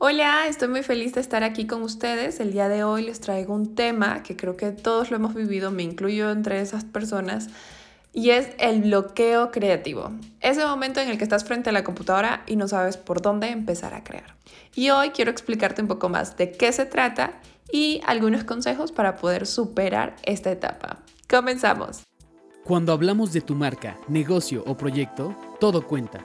Hola, estoy muy feliz de estar aquí con ustedes. El día de hoy les traigo un tema que creo que todos lo hemos vivido, me incluyo entre esas personas, y es el bloqueo creativo. Ese momento en el que estás frente a la computadora y no sabes por dónde empezar a crear. Y hoy quiero explicarte un poco más de qué se trata y algunos consejos para poder superar esta etapa. Comenzamos. Cuando hablamos de tu marca, negocio o proyecto, todo cuenta.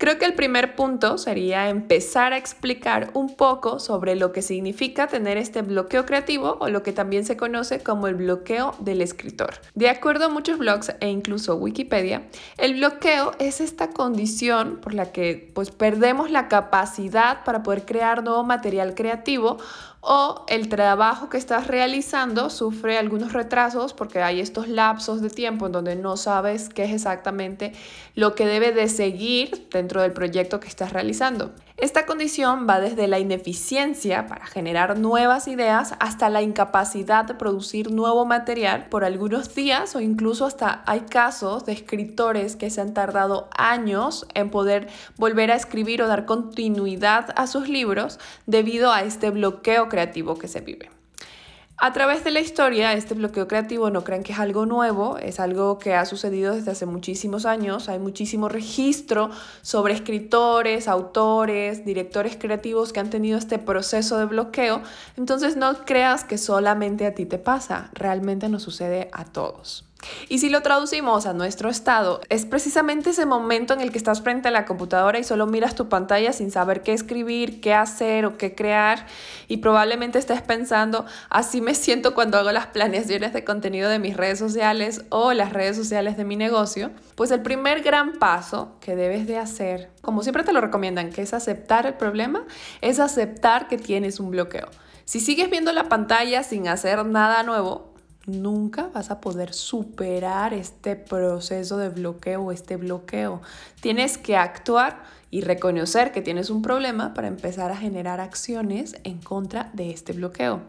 Creo que el primer punto sería empezar a explicar un poco sobre lo que significa tener este bloqueo creativo o lo que también se conoce como el bloqueo del escritor. De acuerdo a muchos blogs e incluso Wikipedia, el bloqueo es esta condición por la que pues perdemos la capacidad para poder crear nuevo material creativo o el trabajo que estás realizando sufre algunos retrasos porque hay estos lapsos de tiempo en donde no sabes qué es exactamente lo que debe de seguir dentro del proyecto que estás realizando. Esta condición va desde la ineficiencia para generar nuevas ideas hasta la incapacidad de producir nuevo material por algunos días o incluso hasta hay casos de escritores que se han tardado años en poder volver a escribir o dar continuidad a sus libros debido a este bloqueo creativo que se vive. A través de la historia, este bloqueo creativo no crean que es algo nuevo, es algo que ha sucedido desde hace muchísimos años. Hay muchísimo registro sobre escritores, autores, directores creativos que han tenido este proceso de bloqueo. Entonces no creas que solamente a ti te pasa, realmente nos sucede a todos. Y si lo traducimos a nuestro estado, es precisamente ese momento en el que estás frente a la computadora y solo miras tu pantalla sin saber qué escribir, qué hacer o qué crear y probablemente estés pensando, así me siento cuando hago las planeaciones de contenido de mis redes sociales o las redes sociales de mi negocio. Pues el primer gran paso que debes de hacer, como siempre te lo recomiendan, que es aceptar el problema, es aceptar que tienes un bloqueo. Si sigues viendo la pantalla sin hacer nada nuevo, nunca vas a poder superar este proceso de bloqueo, este bloqueo. Tienes que actuar y reconocer que tienes un problema para empezar a generar acciones en contra de este bloqueo.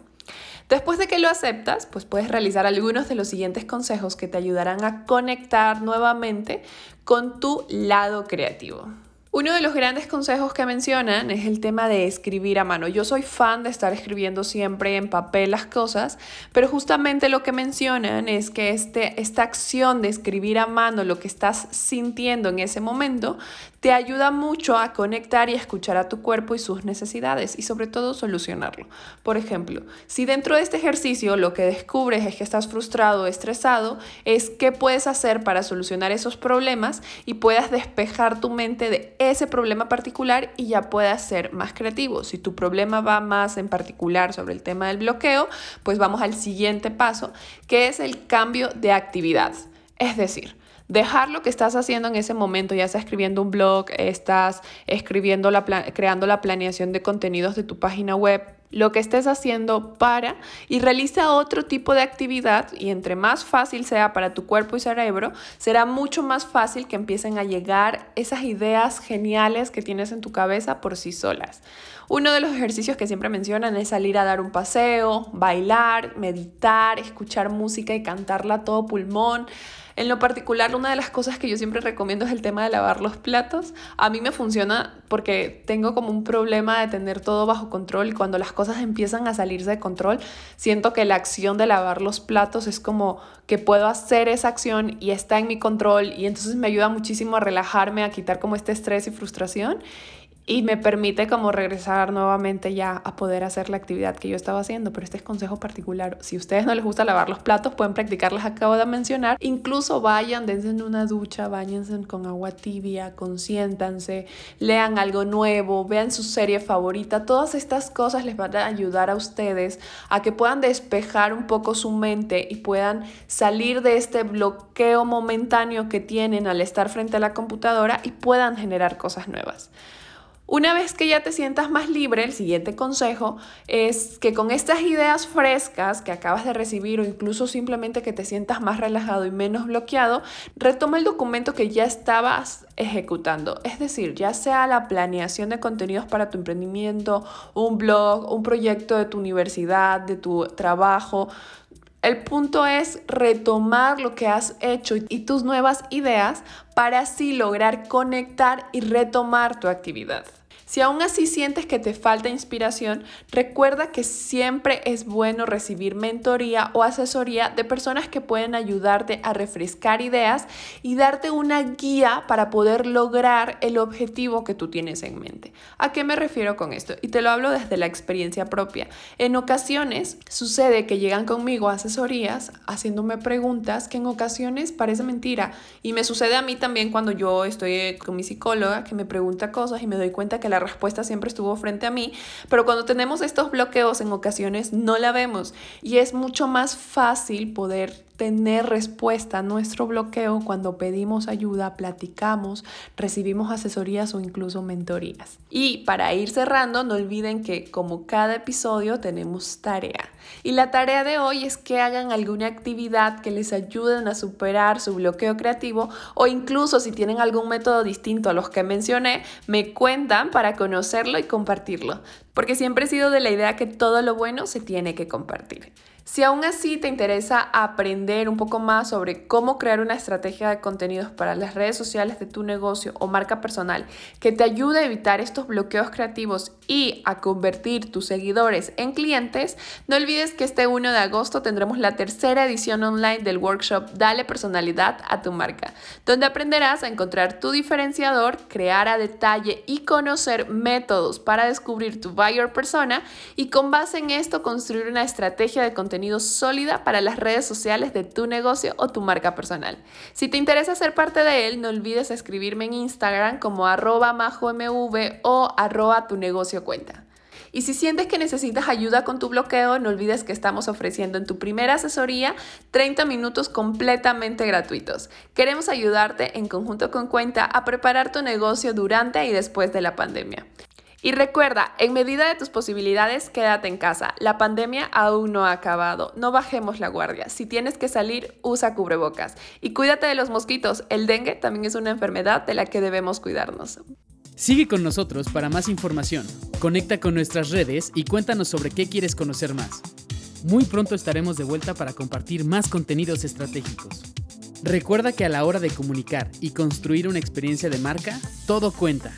Después de que lo aceptas, pues puedes realizar algunos de los siguientes consejos que te ayudarán a conectar nuevamente con tu lado creativo. Uno de los grandes consejos que mencionan es el tema de escribir a mano. Yo soy fan de estar escribiendo siempre en papel las cosas, pero justamente lo que mencionan es que este, esta acción de escribir a mano lo que estás sintiendo en ese momento te ayuda mucho a conectar y a escuchar a tu cuerpo y sus necesidades y sobre todo solucionarlo. Por ejemplo, si dentro de este ejercicio lo que descubres es que estás frustrado o estresado, es qué puedes hacer para solucionar esos problemas y puedas despejar tu mente de ese problema particular y ya puedas ser más creativo. Si tu problema va más en particular sobre el tema del bloqueo, pues vamos al siguiente paso, que es el cambio de actividad. Es decir, dejar lo que estás haciendo en ese momento, ya sea escribiendo un blog, estás escribiendo la creando la planeación de contenidos de tu página web, lo que estés haciendo para y realiza otro tipo de actividad y entre más fácil sea para tu cuerpo y cerebro, será mucho más fácil que empiecen a llegar esas ideas geniales que tienes en tu cabeza por sí solas. Uno de los ejercicios que siempre mencionan es salir a dar un paseo, bailar, meditar, escuchar música y cantarla a todo pulmón. En lo particular, una de las cosas que yo siempre recomiendo es el tema de lavar los platos. A mí me funciona porque tengo como un problema de tener todo bajo control y cuando las cosas empiezan a salirse de control, siento que la acción de lavar los platos es como que puedo hacer esa acción y está en mi control y entonces me ayuda muchísimo a relajarme, a quitar como este estrés y frustración y me permite como regresar nuevamente ya a poder hacer la actividad que yo estaba haciendo. Pero este es consejo particular. Si a ustedes no les gusta lavar los platos, pueden practicar las acabo de mencionar. Incluso vayan, dense en una ducha, bañense con agua tibia, consiéntanse, lean algo nuevo, vean su serie favorita. Todas estas cosas les van a ayudar a ustedes a que puedan despejar un poco su mente y puedan salir de este bloqueo momentáneo que tienen al estar frente a la computadora y puedan generar cosas nuevas. Una vez que ya te sientas más libre, el siguiente consejo es que con estas ideas frescas que acabas de recibir o incluso simplemente que te sientas más relajado y menos bloqueado, retoma el documento que ya estabas ejecutando. Es decir, ya sea la planeación de contenidos para tu emprendimiento, un blog, un proyecto de tu universidad, de tu trabajo, el punto es retomar lo que has hecho y tus nuevas ideas para así lograr conectar y retomar tu actividad. Si aún así sientes que te falta inspiración, recuerda que siempre es bueno recibir mentoría o asesoría de personas que pueden ayudarte a refrescar ideas y darte una guía para poder lograr el objetivo que tú tienes en mente. ¿A qué me refiero con esto? Y te lo hablo desde la experiencia propia. En ocasiones sucede que llegan conmigo asesorías haciéndome preguntas que en ocasiones parece mentira y me sucede a mí también cuando yo estoy con mi psicóloga que me pregunta cosas y me doy cuenta que la respuesta siempre estuvo frente a mí, pero cuando tenemos estos bloqueos en ocasiones no la vemos y es mucho más fácil poder tener respuesta a nuestro bloqueo cuando pedimos ayuda, platicamos, recibimos asesorías o incluso mentorías. Y para ir cerrando, no olviden que como cada episodio tenemos tarea. Y la tarea de hoy es que hagan alguna actividad que les ayuden a superar su bloqueo creativo o incluso si tienen algún método distinto a los que mencioné, me cuentan para conocerlo y compartirlo. Porque siempre he sido de la idea que todo lo bueno se tiene que compartir. Si aún así te interesa aprender un poco más sobre cómo crear una estrategia de contenidos para las redes sociales de tu negocio o marca personal que te ayude a evitar estos bloqueos creativos y a convertir tus seguidores en clientes, no olvides que este 1 de agosto tendremos la tercera edición online del workshop Dale personalidad a tu marca, donde aprenderás a encontrar tu diferenciador, crear a detalle y conocer métodos para descubrir tu buyer persona y con base en esto construir una estrategia de sólida para las redes sociales de tu negocio o tu marca personal. Si te interesa ser parte de él, no olvides escribirme en Instagram como arroba majomv o arroba tu negocio cuenta. Y si sientes que necesitas ayuda con tu bloqueo, no olvides que estamos ofreciendo en tu primera asesoría 30 minutos completamente gratuitos. Queremos ayudarte en conjunto con Cuenta a preparar tu negocio durante y después de la pandemia. Y recuerda, en medida de tus posibilidades, quédate en casa. La pandemia aún no ha acabado. No bajemos la guardia. Si tienes que salir, usa cubrebocas. Y cuídate de los mosquitos. El dengue también es una enfermedad de la que debemos cuidarnos. Sigue con nosotros para más información. Conecta con nuestras redes y cuéntanos sobre qué quieres conocer más. Muy pronto estaremos de vuelta para compartir más contenidos estratégicos. Recuerda que a la hora de comunicar y construir una experiencia de marca, todo cuenta.